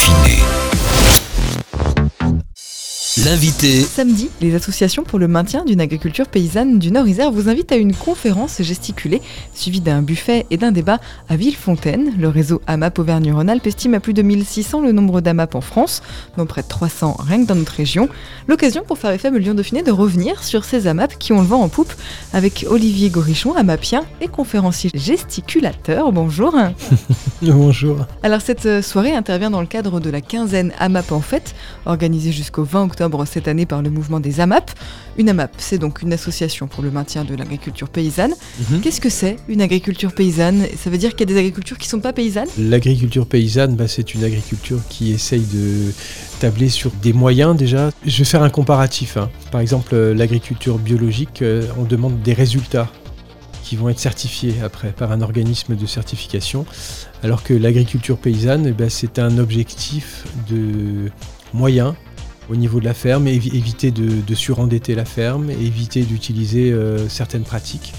Dauphiné. L'invité. Samedi, les associations pour le maintien d'une agriculture paysanne du Nord-Isère vous invitent à une conférence gesticulée suivie d'un buffet et d'un débat à Villefontaine. Le réseau AMAP Auvergne-Rhône-Alpes estime à plus de 1600 le nombre d'AMAP en France, dont près de 300 rien que dans notre région. L'occasion pour Faire FM Lyon Dauphiné de revenir sur ces AMAP qui ont le vent en poupe avec Olivier Gorichon, AMAPien et conférencier gesticulateur. Bonjour. Bonjour. Alors cette soirée intervient dans le cadre de la quinzaine AMAP en fête, organisée jusqu'au 20 octobre cette année par le mouvement des AMAP. Une AMAP, c'est donc une association pour le maintien de l'agriculture paysanne. Mhm. Qu'est-ce que c'est une agriculture paysanne? Ça veut dire qu'il y a des agricultures qui ne sont pas paysannes? L'agriculture paysanne, bah, c'est une agriculture qui essaye de tabler sur des moyens déjà. Je vais faire un comparatif. Hein. Par exemple, euh, l'agriculture biologique, euh, on demande des résultats qui vont être certifiés après par un organisme de certification, alors que l'agriculture paysanne, eh ben, c'est un objectif de moyens au niveau de la ferme, éviter de, surendetter la ferme, éviter d'utiliser euh, certaines pratiques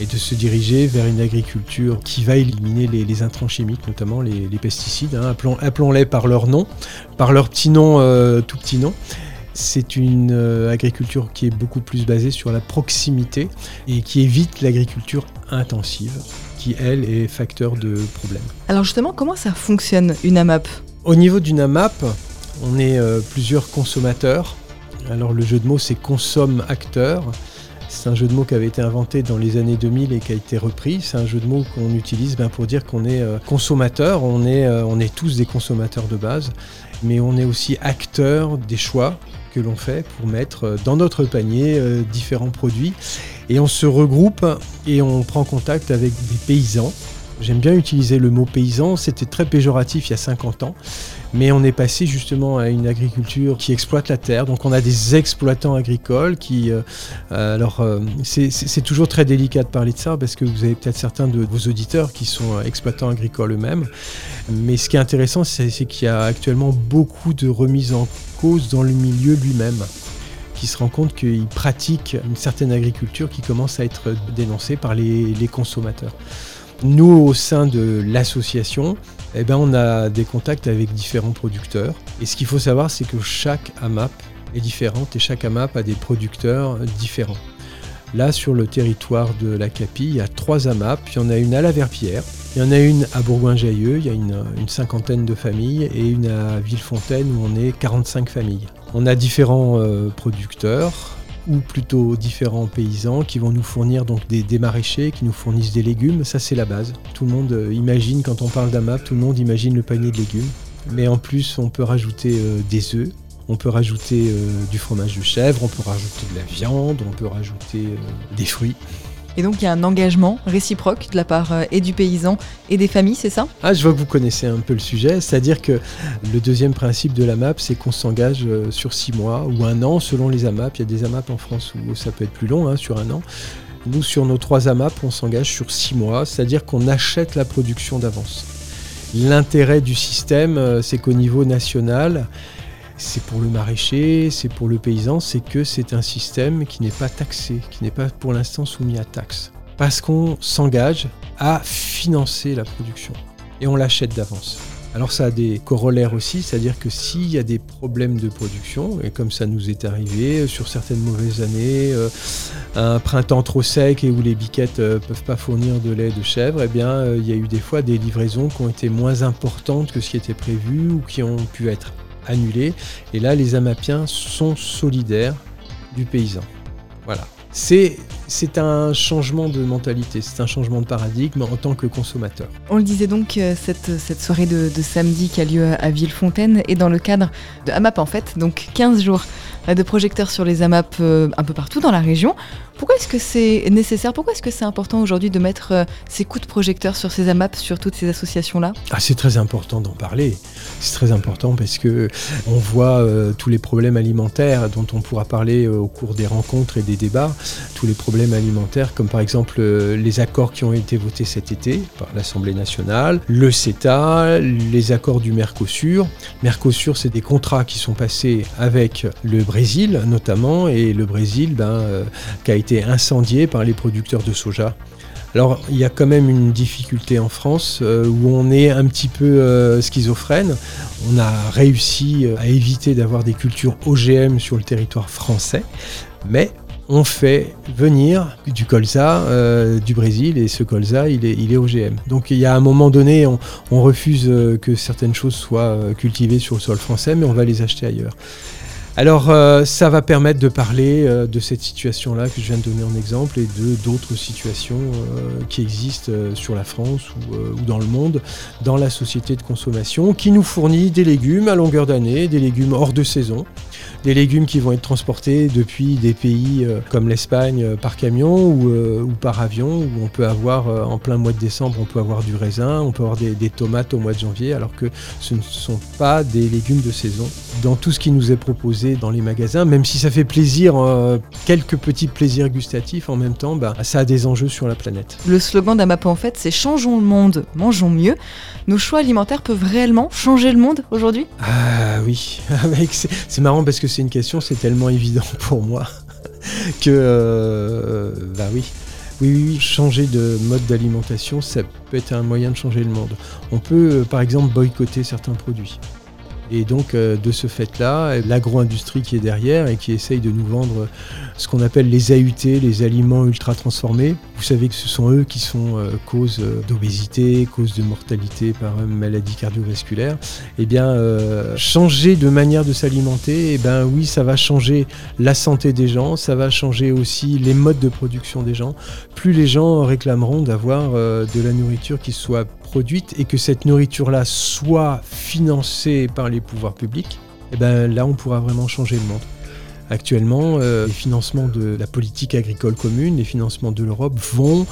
et de se diriger vers une agriculture qui va éliminer les, intrants chimiques, notamment les, pesticides. Hein. Appelons-les par leur nom, par leur petit nom, euh, tout petit nom. C'est une euh, agriculture qui est beaucoup plus basée sur la proximité et qui évite l'agriculture intensive, qui elle est facteur de problèmes. Alors justement, comment ça fonctionne une AMAP Au niveau d'une AMAP, on est euh, plusieurs consommateurs. Alors le jeu de mots c'est consomme-acteur. C'est un jeu de mots qui avait été inventé dans les années 2000 et qui a été repris. C'est un jeu de mots qu'on utilise ben, pour dire qu'on est euh, consommateur, on est, euh, on est tous des consommateurs de base, mais on est aussi acteur des choix que l'on fait pour mettre dans notre panier différents produits. Et on se regroupe et on prend contact avec des paysans. J'aime bien utiliser le mot paysan, c'était très péjoratif il y a 50 ans. Mais on est passé justement à une agriculture qui exploite la terre. Donc on a des exploitants agricoles qui... Euh, alors euh, c'est toujours très délicat de parler de ça parce que vous avez peut-être certains de vos auditeurs qui sont exploitants agricoles eux-mêmes. Mais ce qui est intéressant, c'est qu'il y a actuellement beaucoup de remises en cause dans le milieu lui-même qui se rend compte qu'il pratique une certaine agriculture qui commence à être dénoncée par les consommateurs. Nous, au sein de l'association, eh ben, on a des contacts avec différents producteurs. Et ce qu'il faut savoir, c'est que chaque AMAP est différente et chaque AMAP a des producteurs différents. Là, sur le territoire de la CAPI, il y a trois AMAP. Il y en a une à la Verpierre, il y en a une à Bourgoin-Jailleux, il y a une, cinquantaine de familles, et une à Villefontaine où on est 45 familles. On a différents euh, producteurs, ou plutôt différents paysans qui vont nous fournir donc des, maraîchers, qui nous fournissent des légumes. Ça, c'est la base. Tout le monde euh, imagine, quand on parle d'AMAP, tout le monde imagine le panier de légumes. Mais en plus, on peut rajouter euh, des œufs, on peut rajouter euh, du fromage de chèvre, on peut rajouter de la viande, on peut rajouter des fruits. Et donc il y a un engagement réciproque de la part euh, et du paysan et des familles, c'est ça? Ah, je vois que vous connaissez un peu le sujet, c'est-à-dire que le deuxième principe de la MAP, c'est qu'on s'engage euh, sur six mois ou un an selon les AMAP. Il y a des AMAP en France où ça peut être plus long, hein, sur un an. Nous, sur nos trois AMAP, on s'engage sur six mois, c'est-à-dire qu'on achète la production d'avance. L'intérêt du système, euh, c'est qu'au niveau national, c'est pour le maraîcher, c'est pour le paysan, c'est que c'est un système qui n'est pas taxé, qui n'est pas pour l'instant soumis à taxe. Parce qu'on s'engage à financer la production et on l'achète d'avance. Alors ça a des corollaires aussi, c'est-à-dire que s'il y a des problèmes de production, et comme ça nous est arrivé sur certaines mauvaises années, euh, un printemps trop sec et où les biquettes ne euh, peuvent pas fournir de lait de chèvre, eh bien euh, il y a eu des fois des livraisons qui ont été moins importantes que ce qui était prévu ou qui ont pu être annulé. Et là, les Amapiens sont solidaires du paysan. Voilà. C'est, c'est un changement de mentalité, c'est un changement de paradigme en tant que consommateur. On le disait donc, euh, cette, cette soirée de, de, samedi qui a lieu à Villefontaine est dans le cadre de AMAP en fait, donc 15 jours de projecteurs sur les AMAP euh, un peu partout dans la région. Pourquoi est-ce que c'est nécessaire? Pourquoi est-ce que c'est important aujourd'hui de mettre euh, ces coups de projecteur sur ces AMAP, sur toutes ces associations-là? Ah, C'est très important d'en parler. C'est très important parce que on voit euh, tous les problèmes alimentaires dont on pourra parler au cours des rencontres et des débats. Tous les problèmes alimentaires, comme par exemple les accords qui ont été votés cet été par l'Assemblée nationale, le CETA, les accords du Mercosur. Mercosur, c'est des contrats qui sont passés avec le Brésil notamment, et le Brésil ben, euh, qui a été incendié par les producteurs de soja. Alors il y a quand même une difficulté en France euh, où on est un petit peu euh, schizophrène. On a réussi à éviter d'avoir des cultures OGM sur le territoire français, mais on fait venir du colza euh, du Brésil et ce colza il est, OGM. Donc il y a un moment donné on, on refuse que certaines choses soient cultivées sur le sol français mais on va les acheter ailleurs. Alors euh, ça va permettre de parler euh, de cette situation-là que je viens de donner en exemple et de d'autres situations euh, qui existent sur la France ou, dans le monde dans la société de consommation qui nous fournit des légumes à longueur d'année, des légumes hors de saison, des légumes qui vont être transportés depuis des pays comme l'Espagne par camion ou, par avion où on peut avoir en plein mois de décembre on peut avoir du raisin, on peut avoir des, des tomates au mois de janvier alors que ce ne sont pas des légumes de saison. Dans tout ce qui nous est proposé dans les magasins, même si ça fait plaisir, euh, quelques petits plaisirs gustatifs en même temps, bah, ça a des enjeux sur la planète. Le slogan d'Amapo en fait, c'est Changeons le monde, mangeons mieux. Nos choix alimentaires peuvent réellement changer le monde aujourd'hui? Ah oui, c'est marrant parce que c'est une question, c'est tellement évident pour moi que euh, bah oui. Oui, oui, changer de mode d'alimentation, ça peut être un moyen de changer le monde. On peut, euh, par exemple, boycotter certains produits. Et donc, euh, de ce fait-là, l'agro-industrie qui est derrière et qui essaye de nous vendre ce qu'on appelle les AUT, les aliments ultra transformés. Vous savez que ce sont eux qui sont euh, cause euh, d'obésité, cause de mortalité par maladie cardiovasculaire. Eh bien, changer de manière de s'alimenter, eh ben oui, ça va changer la santé des gens, ça va changer aussi les modes de production des gens. Plus les gens réclameront d'avoir de la nourriture qui soit produite et que cette nourriture-là soit financée par les pouvoirs publics, eh ben là on pourra vraiment changer le monde. Actuellement, euh, les financements de la politique agricole commune, les financements de l'Europe vont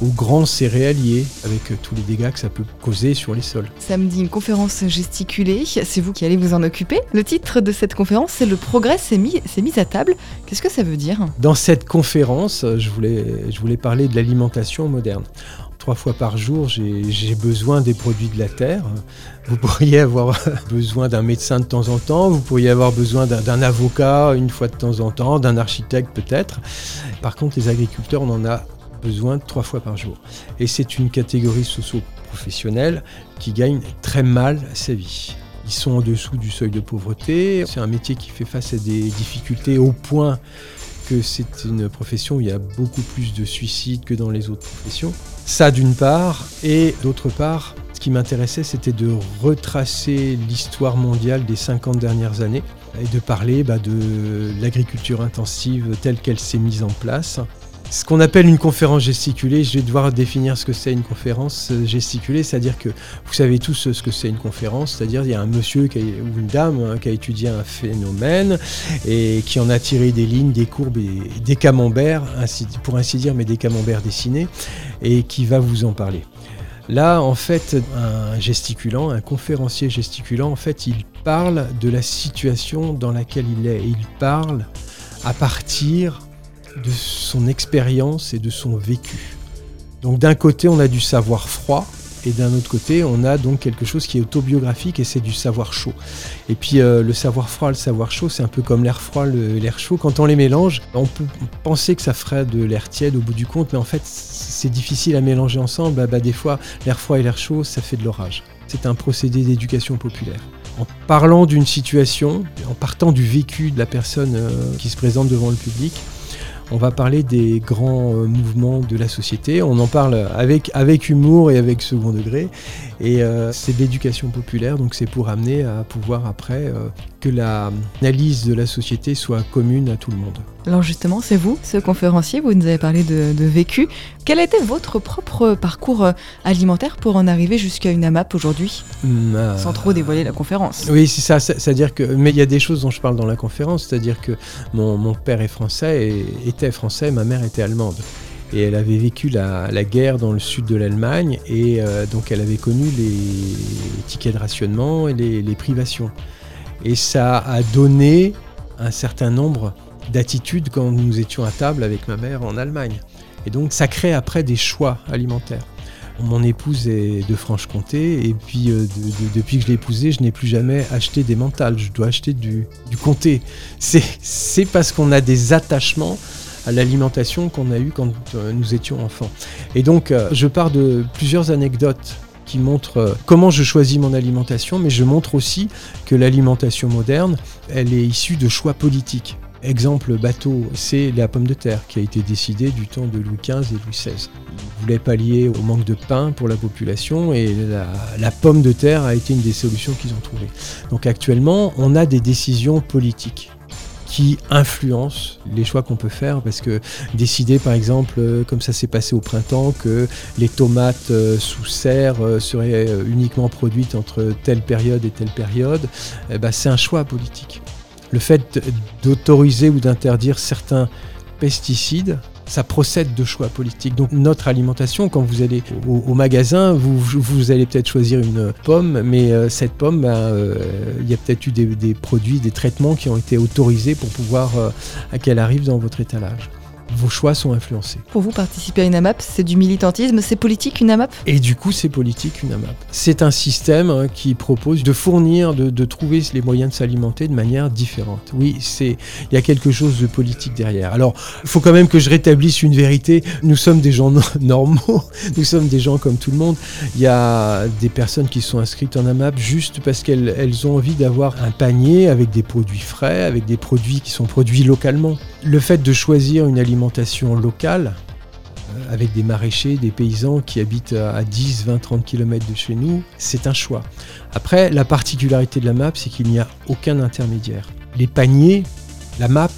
aux grands céréaliers, avec euh, tous les dégâts que ça peut causer sur les sols. Samedi, une conférence gesticulée, c'est vous qui allez vous en occuper. Le titre de cette conférence, c'est Le progrès s'est mis, mis à table. Qu'est-ce que ça veut dire? Dans cette conférence, je voulais, je voulais parler de l'alimentation moderne trois fois par jour, j'ai besoin des produits de la terre. Vous pourriez avoir besoin d'un médecin de temps en temps, vous pourriez avoir besoin d'un avocat une fois de temps en temps, d'un architecte peut-être. Par contre, les agriculteurs, on en a besoin trois fois par jour. Et c'est une catégorie socio-professionnelle qui gagne très mal sa vie. Ils sont en dessous du seuil de pauvreté. C'est un métier qui fait face à des difficultés au point c'est une profession où il y a beaucoup plus de suicides que dans les autres professions. Ça d'une part, et d'autre part, ce qui m'intéressait, c'était de retracer l'histoire mondiale des 50 dernières années et de parler bah, de l'agriculture intensive telle qu'elle s'est mise en place, ce qu'on appelle une conférence gesticulée, je vais devoir définir ce que c'est une conférence gesticulée, c'est-à-dire que vous savez tous ce que c'est une conférence, c'est-à-dire il y a un monsieur ou une dame hein, qui a étudié un phénomène et qui en a tiré des lignes, des courbes et des camemberts, pour ainsi dire, mais des camemberts dessinés, et qui va vous en parler. Là, en fait, un gesticulant, un conférencier gesticulant, en fait, il parle de la situation dans laquelle il est. il parle à partir de son expérience et de son vécu. Donc d'un côté, on a du savoir froid, et d'un autre côté, on a donc quelque chose qui est autobiographique et c'est du savoir chaud. Et puis euh, le savoir froid, le savoir chaud, c'est un peu comme l'air froid, l'air chaud. Quand on les mélange, on peut penser que ça ferait de l'air tiède au bout du compte, mais en fait, c'est difficile à mélanger ensemble. Bah, bah, des fois, l'air froid et l'air chaud, ça fait de l'orage. C'est un procédé d'éducation populaire. En parlant d'une situation, en partant du vécu de la personne euh, qui se présente devant le public, on va parler des grands euh, mouvements de la société. On en parle avec, humour et avec second degré. Et euh, c'est de l'éducation populaire, donc c'est pour amener à pouvoir après euh, que l'analyse de la société soit commune à tout le monde. Alors justement, c'est vous, ce conférencier, vous nous avez parlé de, vécu. Quel était votre propre parcours alimentaire pour en arriver jusqu'à une AMAP aujourd'hui hmm, Sans trop dévoiler la conférence. Oui, c'est ça, c'est-à-dire que... Mais il y a des choses dont je parle dans la conférence, c'est-à-dire que mon, père est français et était français, ma mère était allemande et elle avait vécu la, guerre dans le sud de l'Allemagne et euh, donc elle avait connu les tickets de rationnement et les, privations. Et ça a donné un certain nombre d'attitudes quand nous étions à table avec ma mère en Allemagne. Et donc ça crée après des choix alimentaires. Mon épouse est de Franche-Comté et puis euh, depuis que je l'ai épousée, je n'ai plus jamais acheté des mentales, je dois acheter du, du comté. C'est parce qu'on a des attachements à l'alimentation qu'on a eue quand euh, nous étions enfants. Et donc, euh, je pars de plusieurs anecdotes qui montrent euh, comment je choisis mon alimentation, mais je montre aussi que l'alimentation moderne, elle est issue de choix politiques. Exemple bateau, c'est la pomme de terre qui a été décidée du temps de Louis XV et Louis XVI. Ils voulaient pallier au manque de pain pour la population et la, la pomme de terre a été une des solutions qu'ils ont trouvées. Donc actuellement, on a des décisions politiques qui influencent les choix qu'on peut faire. Parce que décider par exemple euh, comme ça s'est passé au printemps que les tomates euh, sous serre euh, seraient uniquement produites entre telle période et telle période eh ben, c'est un choix politique. Le fait d'autoriser ou d'interdire certains pesticides ça procède de choix politiques. Donc notre alimentation, quand vous allez au, magasin, vous, vous allez peut-être choisir une pomme, mais euh, cette pomme, ben, euh, il y a peut-être eu des, produits, des traitements qui ont été autorisés pour pouvoir euh, qu'elle arrive dans votre étalage vos choix sont influencés. Pour vous, participer à une AMAP, c'est du militantisme, c'est politique une AMAP? Et du coup, c'est politique une AMAP. C'est un système hein, qui propose de fournir, de, trouver les moyens de s'alimenter de manière différente. Oui, c'est il y a quelque chose de politique derrière. Alors, il faut quand même que je rétablisse une vérité. Nous sommes des gens normaux, nous sommes des gens comme tout le monde. Il y a des personnes qui sont inscrites en AMAP juste parce qu'elles elles ont envie d'avoir un panier avec des produits frais, avec des produits qui sont produits localement. Le fait de choisir une alimentation locale, euh, avec des maraîchers, des paysans qui habitent à 10, 20, 30 km de chez nous, c'est un choix. Après, la particularité de la map, c'est qu'il n'y a aucun intermédiaire. Les paniers, la map,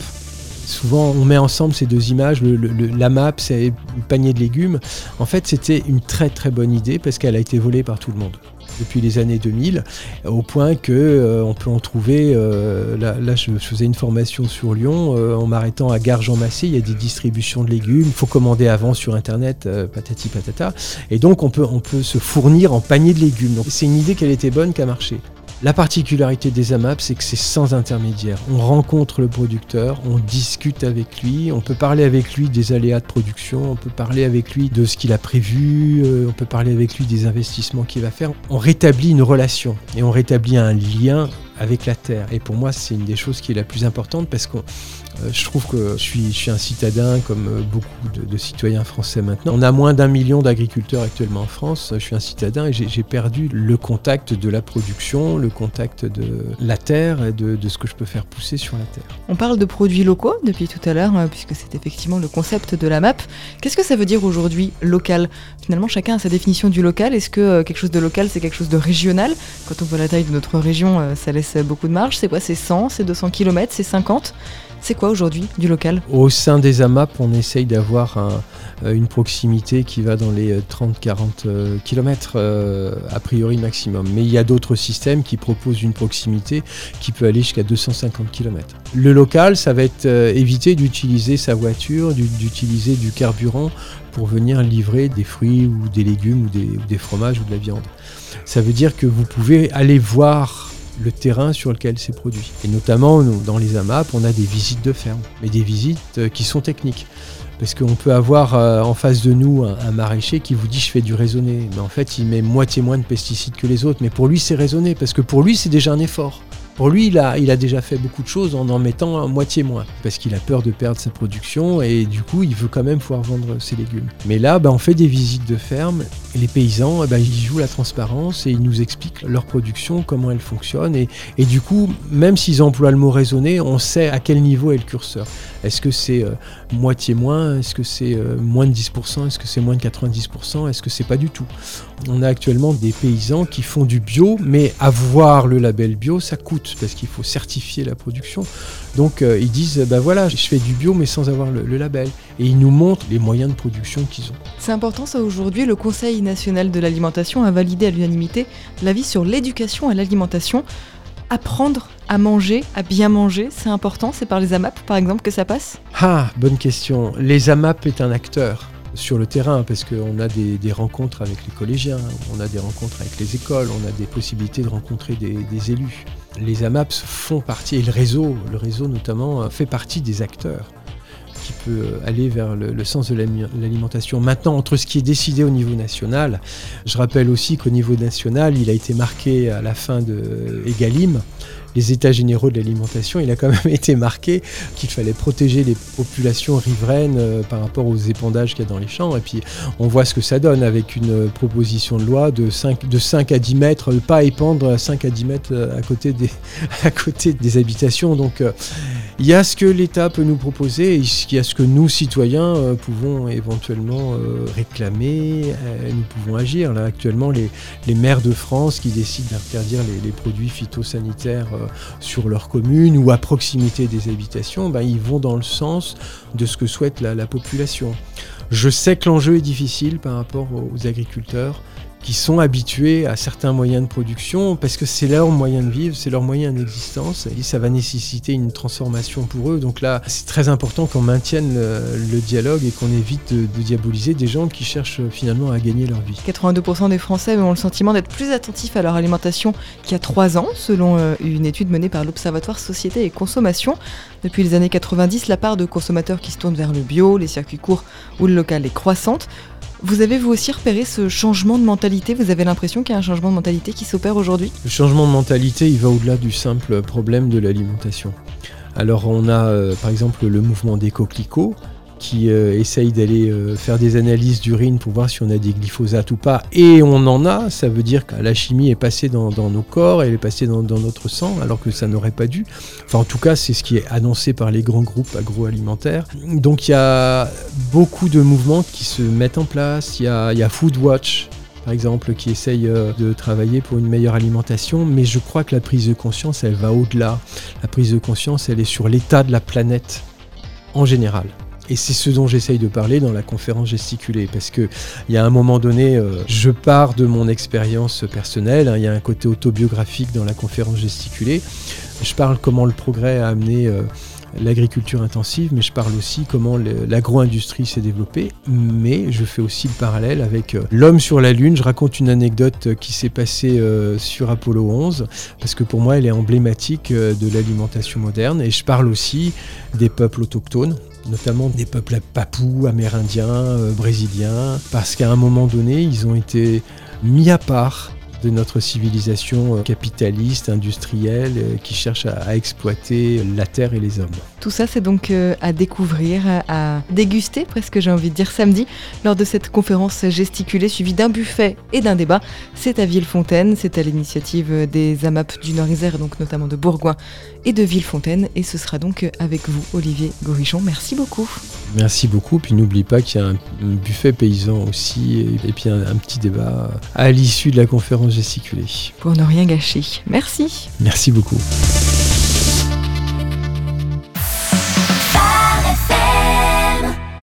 souvent on met ensemble ces deux images, la map, c'est le panier de légumes. En fait, c'était une très très bonne idée parce qu'elle a été volée par tout le monde depuis les années 2000, au point que euh, on peut en trouver. Euh, là, je faisais une formation sur Lyon, euh, en m'arrêtant à Gare Massé, il y a des distributions de légumes. Il faut commander avant sur internet, patati patata, et donc on peut on peut se fournir en panier de légumes. Donc c'est une idée qu'elle était bonne, qui a marché. La particularité des AMAP, c'est que c'est sans intermédiaire. On rencontre le producteur, on discute avec lui, on peut parler avec lui des aléas de production, on peut parler avec lui de ce qu'il a prévu, euh, on peut parler avec lui des investissements qu'il va faire. On rétablit une relation et on rétablit un lien avec la terre. Et pour moi, c'est une des choses qui est la plus importante parce que euh, je trouve que je suis, je suis, un citadin comme euh, beaucoup de, citoyens français maintenant. On a moins d'un million d'agriculteurs actuellement en France. Je suis un citadin et j'ai perdu le contact de la production, le contact de la terre et de, de, ce que je peux faire pousser sur la terre. On parle de produits locaux depuis tout à l'heure, euh, puisque c'est effectivement le concept de la map. Qu'est-ce que ça veut dire aujourd'hui local? Finalement, chacun a sa définition du local. Est-ce que quelque chose de local, c'est quelque chose de régional? Quand on voit la taille de notre région, ça laisse beaucoup de marge. C'est quoi C'est 100, c'est 200 km, c'est 50 c'est quoi aujourd'hui du local? Au sein des AMAP, on essaye d'avoir euh, une proximité qui va dans les 30-40 km a priori maximum. Mais il y a d'autres systèmes qui proposent une proximité qui peut aller jusqu'à 250 km. Le local, ça va être euh, éviter d'utiliser sa voiture, d'utiliser du carburant pour venir livrer des fruits ou des légumes ou des fromages ou de la viande. Ça veut dire que vous pouvez aller voir le terrain sur lequel c'est produit. Et notamment, dans les AMAP, on a des visites de ferme, mais des visites euh, qui sont techniques. Parce qu'on peut avoir euh, en face de nous un, maraîcher qui vous dit je fais du raisonné, mais en fait il met moitié moins de pesticides que les autres, mais pour lui c'est raisonné, parce que pour lui c'est déjà un effort. Pour lui, il a, il a déjà fait beaucoup de choses en en mettant moitié moins, parce qu'il a peur de perdre sa production et du coup, il veut quand même pouvoir vendre ses légumes. Mais là, bah, on fait des visites de ferme les paysans, bah, ils jouent la transparence et ils nous expliquent leur production, comment elle fonctionne. Et, du coup, même s'ils emploient le mot raisonné, on sait à quel niveau est le curseur. Est-ce que c'est euh, moitié moins? Est-ce que c'est euh, moins de 10% Est-ce que c'est moins de 90% Est-ce que c'est pas du tout? On a actuellement des paysans qui font du bio, mais avoir le label bio, ça coûte parce qu'il faut certifier la production. Donc euh, ils disent, ben voilà, je fais du bio mais sans avoir le label. Et ils nous montrent les moyens de production qu'ils ont. C'est important ça aujourd'hui. Le Conseil national de l'alimentation a validé à l'unanimité l'avis sur l'éducation à l'alimentation apprendre à manger, à bien manger, c'est important C'est par les AMAP, par exemple, que ça passe? Ah, bonne question. Les AMAP est un acteur sur le terrain parce qu'on a des, rencontres avec les collégiens, on a des rencontres avec les écoles, on a des possibilités de rencontrer des, des élus. Les AMAPs font partie, et le réseau, le réseau notamment, fait partie des acteurs qui peut aller vers le, sens de l'alimentation. Maintenant, entre ce qui est décidé au niveau national, je rappelle aussi qu'au niveau national, il a été marqué à la fin de Egalim les états généraux de l'alimentation, il a quand même été marqué qu'il fallait protéger les populations riveraines euh, par rapport aux épandages qu'il y a dans les champs. Et puis on voit ce que ça donne avec une proposition de loi de 5, de 5 à 10 mètres, pas épandre 5 à 10 mètres euh, à côté des, à côté des habitations. Donc euh, il y a ce que l'État peut nous proposer il y a ce que nous, citoyens, pouvons éventuellement réclamer, nous pouvons agir. Là, actuellement, les, les maires de France qui décident d'interdire les produits phytosanitaires sur leur commune ou à proximité des habitations, ben, ils vont dans le sens de ce que souhaite la population. Je sais que l'enjeu est difficile par rapport aux agriculteurs qui sont habitués à certains moyens de production parce que c'est leur moyen de vivre, c'est leur moyen d'existence et ça va nécessiter une transformation pour eux. Donc là, c'est très important qu'on maintienne le, dialogue et qu'on évite de, diaboliser des gens qui cherchent finalement à gagner leur vie. 82% des Français ont le sentiment d'être plus attentifs à leur alimentation qu'il y a 3 ans, selon euh, une étude menée par l'Observatoire Société et Consommation. Depuis les années 90, la part de consommateurs qui se tournent vers le bio, les circuits courts ou le local est croissante. Vous avez vous aussi repéré ce changement de mentalité? Vous avez l'impression qu'il y a un changement de mentalité qui s'opère aujourd'hui? Le changement de mentalité, il va au-delà du simple problème de l'alimentation. Alors on a euh, par exemple le mouvement des coquelicots qui euh, essaye d'aller euh, faire des analyses d'urine pour voir si on a des glyphosates ou pas. Et on en a, ça veut dire que la chimie est passée dans, nos corps, elle est passée dans, notre sang, alors que ça n'aurait pas dû. Enfin, en tout cas, c'est ce qui est annoncé par les grands groupes agroalimentaires. Donc il y a beaucoup de mouvements qui se mettent en place. Il y a, il Foodwatch, par exemple, qui essaye euh, de travailler pour une meilleure alimentation, mais je crois que la prise de conscience, elle va au-delà. La prise de conscience, elle est sur l'état de la planète en général. Et c'est ce dont j'essaye de parler dans la conférence gesticulée, parce qu'il y a un moment donné, euh, je pars de mon expérience personnelle, hein, il y a un côté autobiographique dans la conférence gesticulée, je parle comment le progrès a amené euh, l'agriculture intensive, mais je parle aussi comment l'agro-industrie s'est développée, mais je fais aussi le parallèle avec euh, l'homme sur la Lune. Je raconte une anecdote qui s'est passée sur Apollo 11, parce que pour moi elle est emblématique de l'alimentation moderne, et je parle aussi des peuples autochtones, notamment des peuples papous, amérindiens, euh, brésiliens, parce qu'à un moment donné, ils ont été mis à part de notre civilisation euh, capitaliste, industrielle, euh, qui cherche à, exploiter la terre et les hommes. Tout ça, c'est donc euh, à découvrir, à déguster, presque j'ai envie de dire samedi, lors de cette conférence gesticulée suivie d'un buffet et d'un débat. C'est à Villefontaine, c'est à l'initiative des AMAP du Nord-Isère, donc notamment de Bourgoin et de Villefontaine. Et ce sera donc avec vous, Olivier Gorichon. Merci beaucoup. Merci beaucoup. Puis n'oublie pas qu'il y a un, buffet paysan aussi, et, puis un petit débat à l'issue de la conférence gesticuler. Pour ne rien gâcher. Merci. Merci beaucoup.